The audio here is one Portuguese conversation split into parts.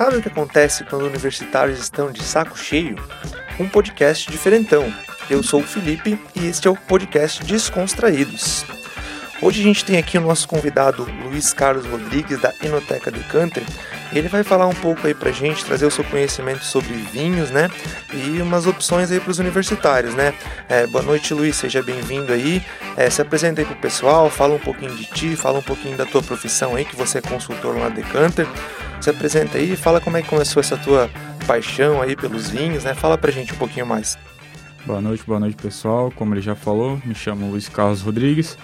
Sabe o que acontece quando universitários estão de saco cheio? Um podcast diferentão. Eu sou o Felipe e este é o podcast Descontraídos. Hoje a gente tem aqui o nosso convidado Luiz Carlos Rodrigues da Inoteca Decanter. Ele vai falar um pouco aí pra gente, trazer o seu conhecimento sobre vinhos, né? E umas opções aí para os universitários, né? É, boa noite, Luiz, seja bem-vindo aí. É, se apresenta aí pro pessoal, fala um pouquinho de ti, fala um pouquinho da tua profissão aí, que você é consultor lá Decanter. Se apresenta aí, fala como é que começou essa tua paixão aí pelos vinhos, né? Fala pra gente um pouquinho mais. Boa noite, boa noite pessoal. Como ele já falou, me chamo Luiz Carlos Rodrigues.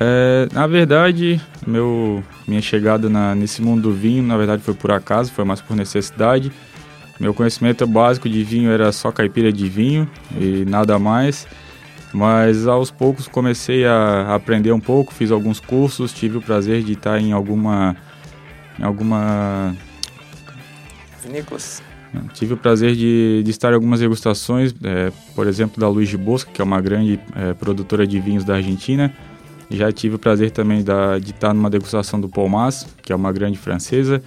É, na verdade, meu, minha chegada na, nesse mundo do vinho, na verdade, foi por acaso, foi mais por necessidade. Meu conhecimento básico de vinho era só caipira de vinho e nada mais. Mas aos poucos comecei a aprender um pouco, fiz alguns cursos, tive o prazer de estar em alguma em alguma vinícolas. Tive o prazer de, de estar em algumas degustações, é, por exemplo, da Luiz de Bosca, que é uma grande é, produtora de vinhos da Argentina. Já tive o prazer também da, de estar numa degustação do Palmas, que é uma grande francesa.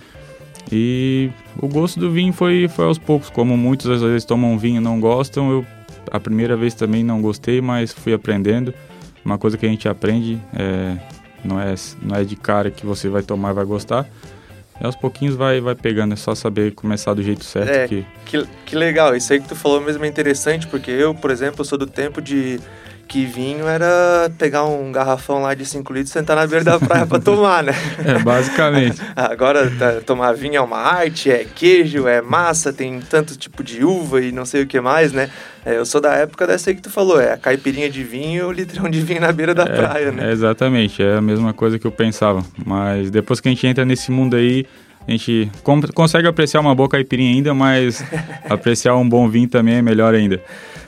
E o gosto do vinho foi, foi aos poucos. Como muitos às vezes tomam vinho e não gostam, eu a primeira vez também não gostei, mas fui aprendendo. Uma coisa que a gente aprende, é, não, é, não é de cara que você vai tomar e vai gostar. E aos pouquinhos vai, vai pegando, é só saber começar do jeito certo. É, que... que, que legal, isso aí que tu falou mesmo é interessante, porque eu, por exemplo, sou do tempo de que vinho era pegar um garrafão lá de 5 litros e sentar na beira da praia para tomar, né? É, basicamente. Agora, tá, tomar vinho é uma arte, é queijo, é massa, tem tanto tipo de uva e não sei o que mais, né? É, eu sou da época dessa aí que tu falou, é a caipirinha de vinho e o litrão de vinho na beira da é, praia, né? É exatamente, é a mesma coisa que eu pensava. Mas depois que a gente entra nesse mundo aí, a gente consegue apreciar uma boa caipirinha ainda, mas apreciar um bom vinho também é melhor ainda.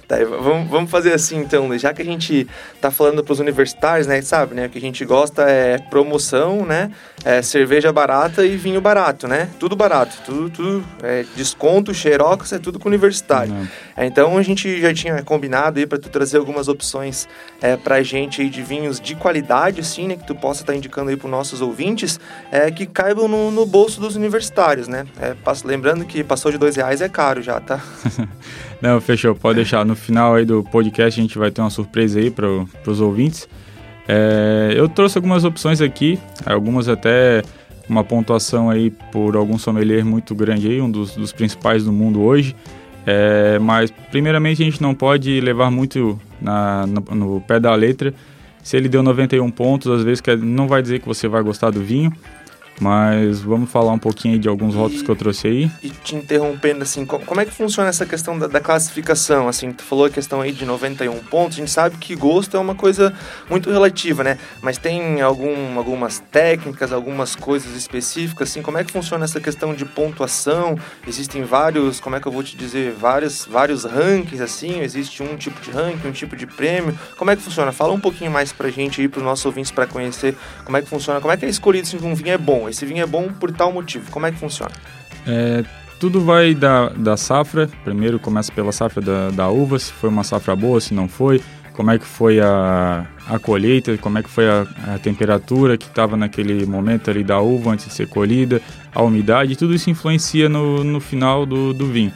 Tá, vamos, vamos fazer assim então, já que a gente tá falando para os universitários, né, sabe, né, o que a gente gosta é promoção, né, é cerveja barata e vinho barato, né, tudo barato, tudo, tudo é desconto, xerox, é tudo com universitário. É, então a gente já tinha combinado aí para tu trazer algumas opções é, para a gente aí de vinhos de qualidade, assim, né, que tu possa estar tá indicando aí para nossos ouvintes, é, que caibam no, no bolso dos universitários, né, é, passo, lembrando que passou de dois reais é caro já, tá? Não, fechou, pode deixar. No final aí do podcast a gente vai ter uma surpresa aí para os ouvintes. É, eu trouxe algumas opções aqui, algumas até uma pontuação aí por algum sommelier muito grande aí, um dos, dos principais do mundo hoje. É, mas primeiramente a gente não pode levar muito na, no, no pé da letra. Se ele deu 91 pontos, às vezes não vai dizer que você vai gostar do vinho. Mas vamos falar um pouquinho aí de alguns rótulos que eu trouxe aí. E te interrompendo, assim, como é que funciona essa questão da, da, classificação? Assim, tu falou a questão aí de 91 pontos, a gente sabe que gosto é uma coisa muito relativa, né? Mas tem algum, algumas técnicas, algumas coisas específicas, assim, como é que funciona essa questão de pontuação? Existem vários, como é que eu vou te dizer, vários, vários rankings, assim, existe um tipo de ranking, um tipo de prêmio. Como é que funciona? Fala um pouquinho mais pra gente aí, pros nossos ouvintes, para conhecer como é que funciona, como é que é escolhido se um vinho é bom esse vinho é bom por tal motivo. Como é que funciona? É, tudo vai da, da safra. Primeiro começa pela safra da, da uva, se foi uma safra boa, se não foi. Como é que foi a, a colheita, como é que foi a, a temperatura que estava naquele momento ali da uva antes de ser colhida, a umidade, tudo isso influencia no, no final do, do vinho.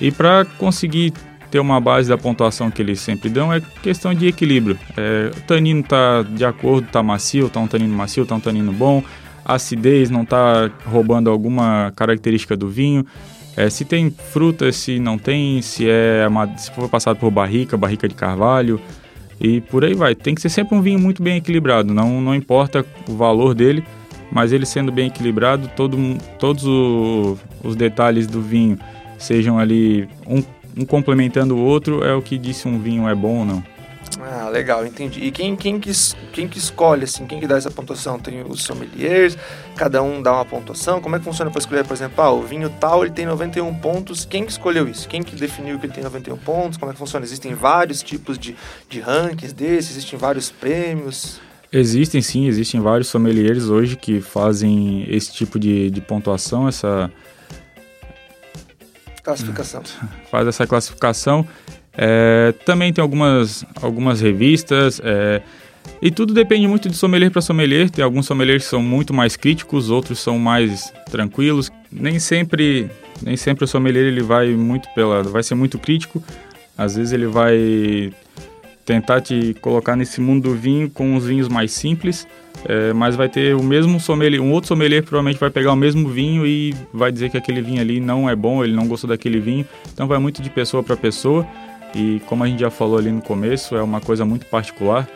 E para conseguir ter uma base da pontuação que eles sempre dão é questão de equilíbrio. É, o tanino está de acordo, está macio, está um tanino macio, está um tanino bom, acidez, não está roubando alguma característica do vinho. É, se tem fruta, se não tem, se é se for passado por barrica, barrica de carvalho e por aí vai. Tem que ser sempre um vinho muito bem equilibrado, não, não importa o valor dele, mas ele sendo bem equilibrado, todo, todos o, os detalhes do vinho sejam ali um, um complementando o outro, é o que disse um vinho é bom ou não. Ah, legal, entendi. E quem, quem, que, quem que escolhe, assim, quem que dá essa pontuação? Tem os sommeliers, cada um dá uma pontuação. Como é que funciona para escolher, por exemplo, ah, o vinho tal, ele tem 91 pontos. Quem que escolheu isso? Quem que definiu que ele tem 91 pontos? Como é que funciona? Existem vários tipos de, de rankings desses? Existem vários prêmios? Existem sim, existem vários sommeliers hoje que fazem esse tipo de, de pontuação, essa... Classificação. Faz essa classificação. É, também tem algumas, algumas revistas, é, E tudo depende muito de sommelier para sommelier. Tem alguns sommeliers que são muito mais críticos, outros são mais tranquilos. Nem sempre, nem sempre o sommelier ele vai muito pela, vai ser muito crítico. Às vezes ele vai tentar te colocar nesse mundo do vinho com os vinhos mais simples, é, mas vai ter o mesmo sommelier, um outro sommelier provavelmente vai pegar o mesmo vinho e vai dizer que aquele vinho ali não é bom, ele não gostou daquele vinho. Então vai muito de pessoa para pessoa e como a gente já falou ali no começo, é uma coisa muito particular.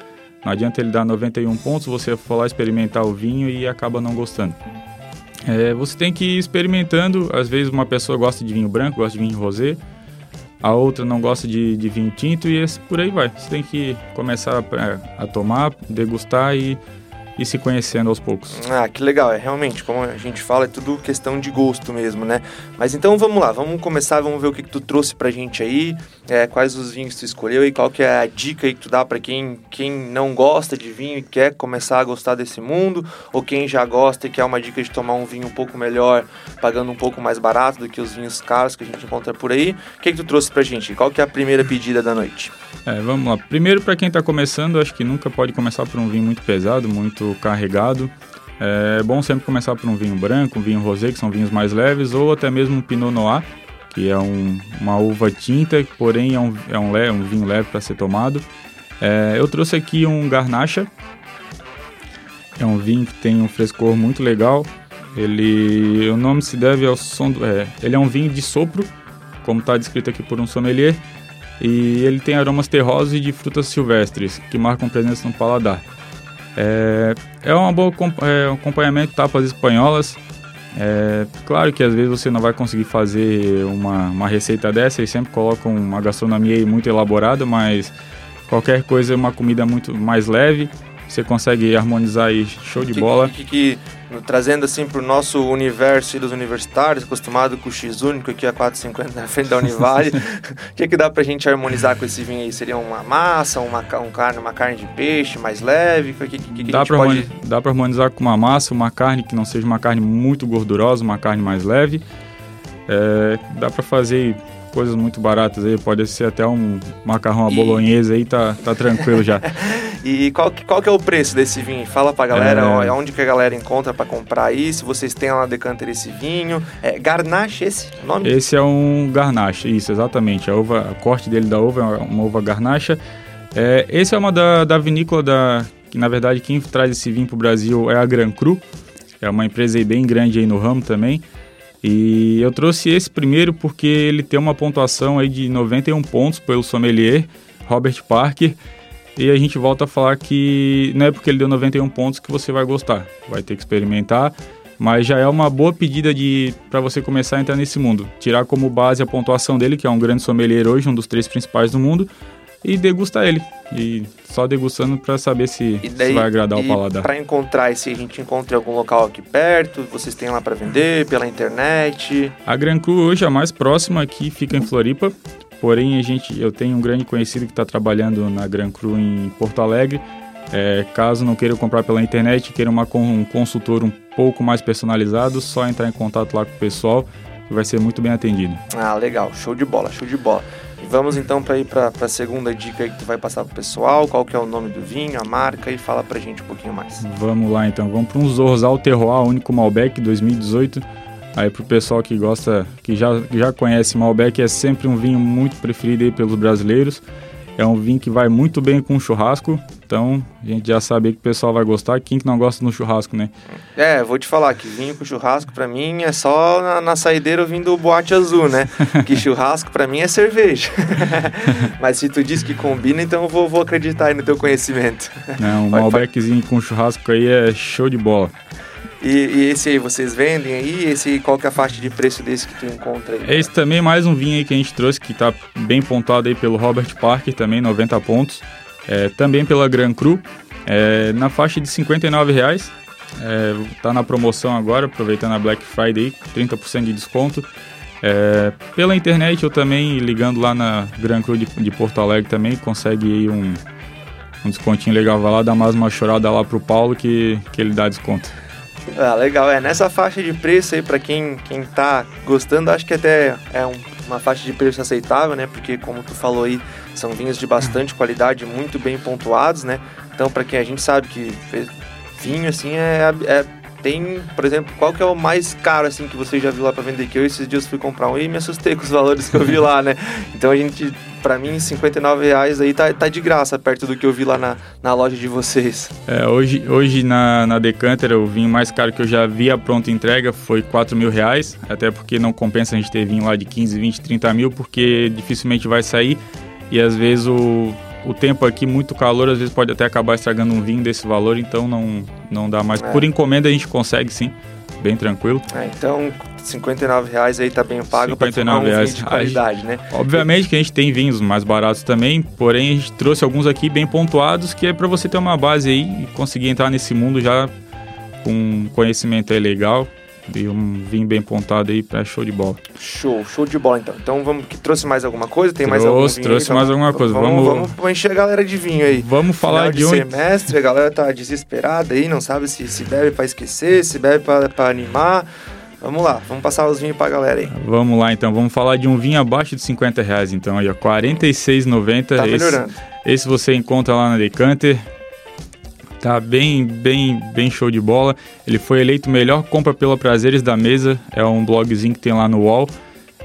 Não adianta ele dar 91 pontos, você lá experimentar o vinho e acaba não gostando. É, você tem que ir experimentando. Às vezes uma pessoa gosta de vinho branco, gosta de vinho rosé, a outra não gosta de, de vinho tinto e esse, por aí vai. Você tem que começar a, a tomar, degustar e e se conhecendo aos poucos. Ah, que legal. É realmente, como a gente fala, é tudo questão de gosto mesmo, né? Mas então vamos lá, vamos começar, vamos ver o que, que tu trouxe pra gente aí, é, quais os vinhos que tu escolheu e qual que é a dica aí que tu dá para quem, quem não gosta de vinho e quer começar a gostar desse mundo, ou quem já gosta e quer uma dica de tomar um vinho um pouco melhor, pagando um pouco mais barato do que os vinhos caros que a gente encontra por aí. O que, que tu trouxe pra gente? Qual que é a primeira pedida da noite? É, vamos lá. Primeiro, para quem está começando, acho que nunca pode começar por um vinho muito pesado, muito carregado. É bom sempre começar por um vinho branco, um vinho rosé, que são vinhos mais leves, ou até mesmo um Pinot Noir, que é um, uma uva tinta, porém é um, é um, um vinho leve para ser tomado. É, eu trouxe aqui um Garnacha, é um vinho que tem um frescor muito legal. Ele, o nome se deve ao som do, é, ele é um vinho de sopro, como está descrito aqui por um sommelier e ele tem aromas terrosos e de frutas silvestres que marcam presença no paladar. É, é uma boa é, um acompanhamento espanholas. É, claro que às vezes você não vai conseguir fazer uma, uma receita dessa, eles sempre colocam uma gastronomia muito elaborada, mas qualquer coisa é uma comida muito mais leve, você consegue harmonizar aí, show de que, bola. Que, que, trazendo assim para o nosso universo dos universitários, acostumado com o X único aqui a 4,50 na frente da Univale, o que, que dá para a gente harmonizar com esse vinho aí? Seria uma massa, uma, um carne, uma carne de peixe mais leve? Que, que, que dá para pode... harmonizar com uma massa, uma carne que não seja uma carne muito gordurosa, uma carne mais leve. É, dá para fazer coisas muito baratas aí, pode ser até um macarrão à e... bolonhesa aí, tá, tá tranquilo já. E qual que, qual que é o preço desse vinho? Fala pra galera é... onde que a galera encontra para comprar aí, se vocês têm lá na Decanter esse vinho. É Garnache esse nome? Esse é um Garnache, isso, exatamente. A uva, corte dele da uva é uma uva Garnacha. É, esse é uma da, da vinícola da... Que, na verdade, quem traz esse vinho pro Brasil é a Gran Cru. É uma empresa aí bem grande aí no ramo também. E eu trouxe esse primeiro porque ele tem uma pontuação aí de 91 pontos pelo sommelier Robert Parker. E a gente volta a falar que não é porque ele deu 91 pontos que você vai gostar. Vai ter que experimentar, mas já é uma boa pedida de para você começar a entrar nesse mundo. Tirar como base a pontuação dele, que é um grande sommelier hoje, um dos três principais do mundo, e degustar ele. E só degustando para saber se, daí, se, vai agradar o paladar. Para encontrar esse, a gente encontra em algum local aqui perto? Vocês têm lá para vender pela internet? A Gran Cru hoje a mais próxima aqui fica em Floripa. Porém, a gente, eu tenho um grande conhecido que está trabalhando na Gran Cru em Porto Alegre. É, caso não queira comprar pela internet, queira uma, um consultor um pouco mais personalizado, só entrar em contato lá com o pessoal que vai ser muito bem atendido. Ah, legal, show de bola, show de bola. E vamos então para ir para a segunda dica aí que tu vai passar pro pessoal, qual que é o nome do vinho, a marca e fala pra gente um pouquinho mais. Vamos lá então, vamos para um Zorzal Terroir Único Malbec 2018 Aí pro pessoal que gosta, que já, já conhece Malbec, é sempre um vinho muito preferido aí pelos brasileiros. É um vinho que vai muito bem com churrasco, então a gente já sabe que o pessoal vai gostar. Quem que não gosta no churrasco, né? É, vou te falar que vinho com churrasco para mim é só na, na saideira vindo o boate azul, né? que churrasco para mim é cerveja. Mas se tu diz que combina, então eu vou, vou acreditar aí no teu conhecimento. Não, um Malbeczinho com churrasco aí é show de bola. E, e, esse aí vocês vendem aí? Esse qual que é a faixa de preço desse que tu encontra aí? Esse também mais um vinho aí que a gente trouxe que está bem pontuado aí pelo Robert Parker também 90 pontos. É, também pela Gran Cru é, na faixa de 59 reais. É, tá na promoção agora, aproveitando a Black Friday, 30% de desconto. É, pela internet eu também ligando lá na Gran Cru de, de Porto Alegre também consegue aí um, um descontinho legal. Vai lá dar mais uma chorada lá pro Paulo que, que ele dá desconto. Ah, legal. É, nessa faixa de preço aí, para quem, quem tá gostando, acho que até é um, uma faixa de preço aceitável, né? Porque, como tu falou aí, são vinhos de bastante qualidade, muito bem pontuados, né? Então, para quem a gente sabe que vinho, assim, é, é tem, por exemplo, qual que é o mais caro assim que você já viu lá para vender? Que eu esses dias fui comprar um e me assustei com os valores que eu vi lá, né? Então a gente, para mim, 59 reais aí tá, tá de graça perto do que eu vi lá na, na loja de vocês. É, hoje, hoje na, na Decanter o vinho mais caro que eu já vi a pronta entrega foi 4 mil reais, até porque não compensa a gente ter vinho lá de 15, 20, 30 mil, porque dificilmente vai sair e às vezes o o tempo aqui, muito calor, às vezes pode até acabar estragando um vinho desse valor, então não, não dá mais. É. Por encomenda a gente consegue sim, bem tranquilo. É, então, 59 reais aí tá bem pago para tomar um reais. vinho de qualidade, né? Obviamente que a gente tem vinhos mais baratos também, porém a gente trouxe alguns aqui bem pontuados, que é para você ter uma base aí e conseguir entrar nesse mundo já com conhecimento aí legal e um vinho bem pontado aí para show de bola. Show, show de bola então. Então vamos que trouxe mais alguma coisa? Tem trouxe, mais algum vinho Trouxe mais alguma coisa. Vamos, vamos, vamos encher a galera de vinho aí. Vamos falar Final de, de um semestre, a galera tá desesperada aí, não sabe se se bebe para esquecer, se bebe para animar. Vamos lá, vamos passar os vinhos pra galera aí. Vamos lá então, vamos falar de um vinho abaixo de 50 reais então, aí ó, 46,90. Tá melhorando. Esse, esse você encontra lá na Decanter. Tá bem, bem, bem show de bola. Ele foi eleito melhor compra pela Prazeres da Mesa. É um blogzinho que tem lá no UOL.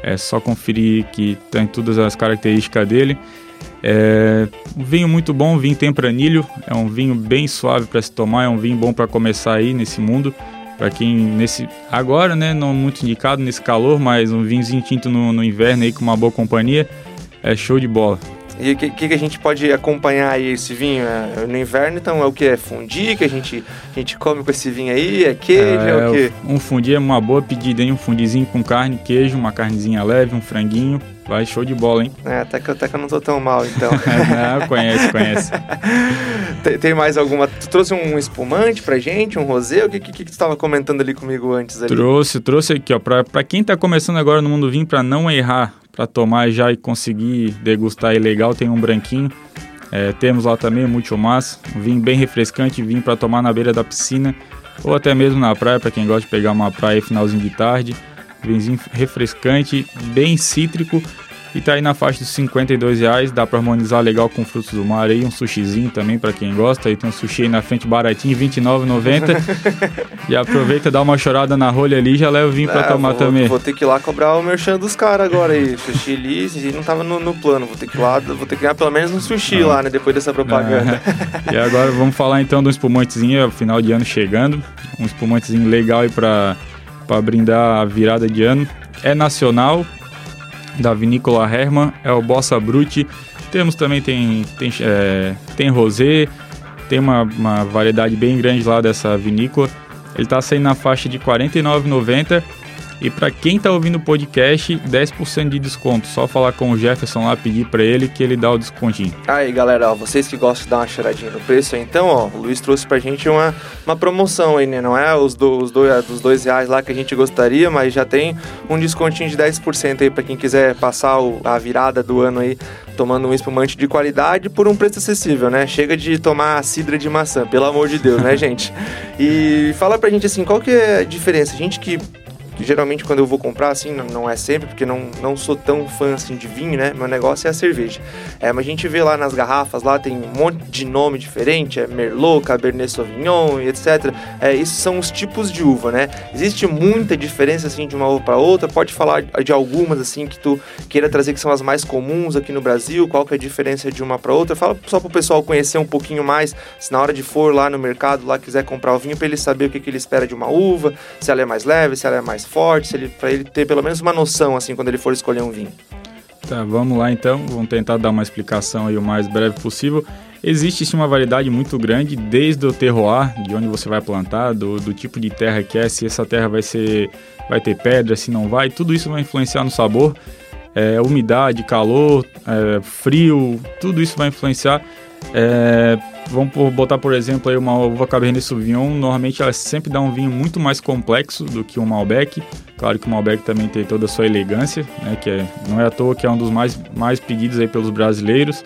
É só conferir que tem todas as características dele. É um vinho muito bom, vinho tempranilho. É um vinho bem suave para se tomar. É um vinho bom para começar aí nesse mundo. Para quem nesse agora, né, não muito indicado nesse calor, mas um vinhozinho tinto no, no inverno aí com uma boa companhia. É show de bola. E o que, que, a gente pode acompanhar aí esse vinho? É, no inverno, então, é o que? É fundi que a gente, a gente come com esse vinho aí? É queijo? É, é o quê? Um fundi é uma boa pedida, hein? Um fundizinho com carne, queijo, uma carnezinha leve, um franguinho. Vai show de bola, hein? É, até que, até que eu não tô tão mal, então. não, conhece, conhece. tem, tem, mais alguma? Tu trouxe um espumante pra gente, um rosé? O que, que, que tu estava comentando ali comigo antes? Ali? Trouxe, trouxe aqui, ó. Pra, pra quem tá começando agora no mundo vinho, pra não errar para tomar já e conseguir degustar aí legal, tem um branquinho. É, temos lá também o Multiomás, um vinho bem refrescante, vinho para tomar na beira da piscina ou até mesmo na praia, para quem gosta de pegar uma praia finalzinho de tarde. Vinhozinho refrescante, bem cítrico e tá aí na faixa dos 52 reais, dá para harmonizar legal com frutos do mar aí, um sushizinho também para quem gosta. Aí tem um sushi aí na frente baratinho, R$29,90. e aproveita, dá uma chorada na rolha ali já leva o vinho é, para tomar vou, também. Vou ter que ir lá cobrar o merchan dos caras agora aí. Sushi ali, não tava no, no, plano. Vou ter que ir lá, vou ter que ganhar pelo menos um sushi ah. lá, né? Depois dessa propaganda. e agora vamos falar então do espumantezinho, é final de ano chegando. Um espumantezinho legal aí para brindar a virada de ano. É nacional, da vinícola Hermann, é o Bossa Brut. Temos também, tem, tem, é, tem rosé, tem uma, uma variedade bem grande lá dessa vinícola. Ele está saindo na faixa de R$ 49,90 e para quem está ouvindo o podcast, 10% de desconto. Só falar com o Jefferson lá, pedir para ele que ele dá o descontinho. Aí, galera, ó, vocês que gostam de dar uma cheiradinha no preço, então, ó, o Luiz trouxe pra gente uma, uma promoção aí, né? Não é os, do, os dois, dos dois reais lá que a gente gostaria, mas já tem um descontinho de 10% aí para quem quiser passar o, a virada do ano aí tomando um espumante de qualidade por um preço acessível, né? Chega de tomar cidra de maçã, pelo amor de Deus, né, gente? E fala pra gente assim, qual que é a diferença? A gente que que geralmente quando eu vou comprar, assim, não, não, é sempre, porque não, não sou tão fã assim de vinho, né? Meu negócio é a cerveja. É, mas a gente vê lá nas garrafas, lá tem um monte de nome diferente, é Merlot, Cabernet Sauvignon e etc. É, esses são os tipos de uva, né? Existe muita diferença assim de uma uva para outra. Pode falar de algumas assim que tu queira trazer que são as mais comuns aqui no Brasil, qual que é a diferença de uma para outra? Fala só para o pessoal conhecer um pouquinho mais, se na hora de for lá no mercado, lá quiser comprar o vinho, para ele saber o que, que ele espera de uma uva, se ela é mais leve, se ela é mais mais fortes, ele, ele ter pelo menos uma noção assim quando ele for escolher um vinho. Tá, vamos lá então, vamos tentar dar uma explicação aí o mais breve possível. Existe sim uma variedade muito grande, desde o terroir, de onde você vai plantar, do, do tipo de terra que é, se essa terra vai ser vai ter pedra, se não vai, tudo isso vai influenciar no sabor. É, umidade, calor, é, frio, tudo isso vai influenciar. É, vamos botar, por exemplo, aí uma uva Cabernet Sauvignon. Normalmente ela sempre dá um vinho muito mais complexo do que um Malbec. Claro que o Malbec também tem toda a sua elegância, né, que é, não é à toa que é um dos mais, mais pedidos aí pelos brasileiros.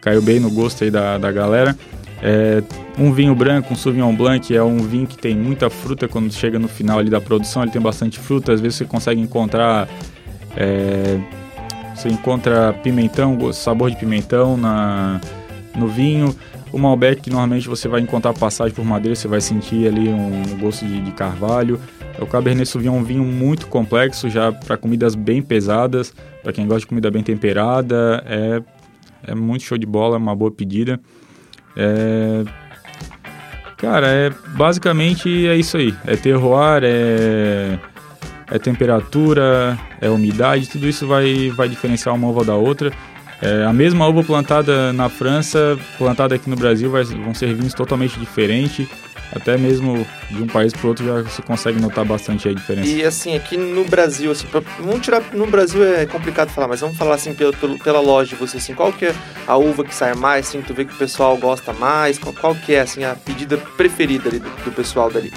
Caiu bem no gosto aí da, da galera. É, um vinho branco, um Sauvignon Blanc, é um vinho que tem muita fruta quando chega no final ali da produção. Ele tem bastante fruta. Às vezes você consegue encontrar... É, você encontra pimentão, sabor de pimentão na, no vinho. O Malbec, normalmente você vai encontrar passagem por madeira, você vai sentir ali um gosto de, de carvalho. O Cabernet Sauvignon é um vinho muito complexo, já para comidas bem pesadas, para quem gosta de comida bem temperada, é, é muito show de bola, é uma boa pedida. É, cara, é basicamente é isso aí. É terroir, é, é temperatura, é umidade, tudo isso vai, vai diferenciar uma uva da outra. É, a mesma uva plantada na França, plantada aqui no Brasil, vai, vão ser vinhos totalmente diferentes até mesmo de um país para outro já se consegue notar bastante a diferença. E assim, aqui no Brasil, assim, pra, vamos tirar, no Brasil é complicado falar, mas vamos falar assim pelo, pelo, pela loja de você, assim, qual que é a uva que sai mais, assim, tu vê que o pessoal gosta mais, qual, qual que é, assim, a pedida preferida ali do, do pessoal dali?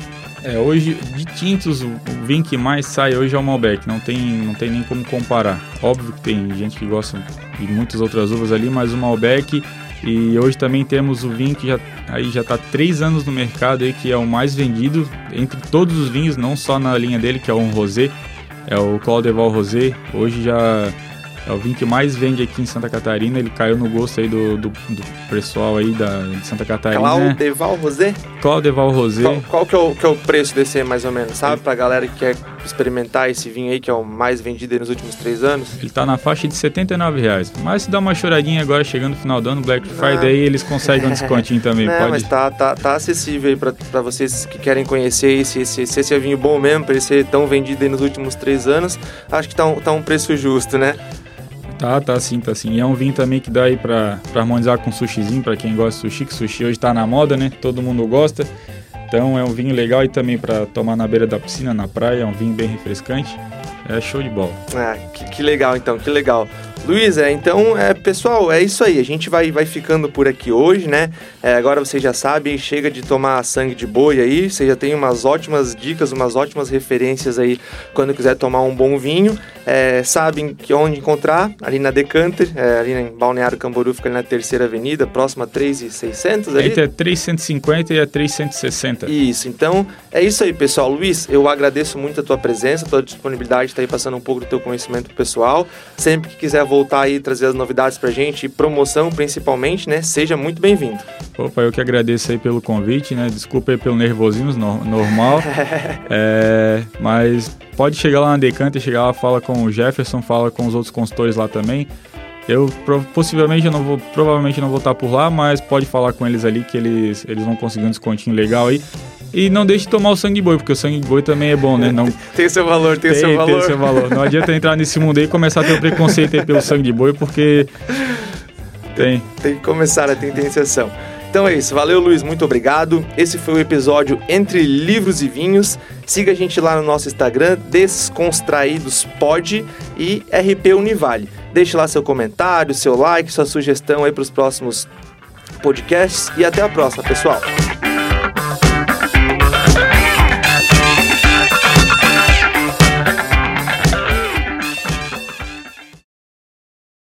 É, hoje, de tintos, o vinho que mais sai hoje é o Malbec, não tem, não tem nem como comparar. Óbvio que tem gente que gosta de muitas outras uvas ali, mas o Malbec e hoje também temos o vinho que já aí já está três anos no mercado aí, que é o mais vendido entre todos os vinhos, não só na linha dele, que é o Rosé, é o Claudeval Rosé. Hoje já é o vinho que mais vende aqui em Santa Catarina. Ele caiu no gosto aí do, do, do pessoal aí da, de Santa Catarina. Claudeval Rosé? Claudeval Rosé. Qual, qual, que, é o, que é o preço desse aí, mais ou menos? Sabe? Pra galera que quer experimentar esse vinho aí, que é o mais vendido nos últimos três anos? Ele tá na faixa de 79 reais. Mas se dá uma choradinha agora, chegando no final do ano, Black Friday, ah. eles conseguem um descontinho também. Não, pode... mas tá, tá, tá acessível aí pra, pra vocês que querem conhecer se esse, esse é vinho bom mesmo, pra ele ser tão vendido aí nos últimos três anos. Acho que tá um, tá um preço justo, né? Tá, tá sim, tá sim. E é um vinho também que dá aí pra, pra harmonizar com sushizinho, pra quem gosta de sushi, que sushi hoje tá na moda, né? Todo mundo gosta. Então é um vinho legal e também para tomar na beira da piscina, na praia, é um vinho bem refrescante. É show de bola. Ah, que, que legal então, que legal. Luísa, então, é, pessoal, é isso aí. A gente vai, vai ficando por aqui hoje, né? É, agora vocês já sabem, chega de tomar sangue de boi aí. Você já tem umas ótimas dicas, umas ótimas referências aí quando quiser tomar um bom vinho. É, sabem que onde encontrar, ali na Decanter, é, ali em Balneário Camboriú, fica ali na Terceira Avenida, próxima a 3,600 ali. Entre a 350 e a 360. Isso, então é isso aí, pessoal. Luiz, eu agradeço muito a tua presença, a tua disponibilidade de estar aí passando um pouco do teu conhecimento pessoal. Sempre que quiser voltar aí trazer as novidades pra gente e promoção principalmente, né? Seja muito bem-vindo. Opa, eu que agradeço aí pelo convite, né? Desculpa aí pelo nervosismo no, normal. é, mas pode chegar lá na Decanter, chegar lá, fala com o Jefferson, fala com os outros consultores lá também. Eu possivelmente eu não vou, provavelmente não vou estar por lá, mas pode falar com eles ali que eles, eles vão conseguir um descontinho legal aí. E não deixe de tomar o sangue boi, porque o sangue de boi também é bom, né? Não... tem seu valor, tem, tem seu valor. Tem seu valor. Não adianta entrar nesse mundo aí e começar a ter o um preconceito aí pelo sangue de boi, porque tem. Tem que começar a ter intenção. Então é isso, valeu Luiz, muito obrigado. Esse foi o episódio Entre Livros e Vinhos. Siga a gente lá no nosso Instagram, Descontraídospod e RP Univale. Deixe lá seu comentário, seu like, sua sugestão aí para os próximos podcasts e até a próxima, pessoal.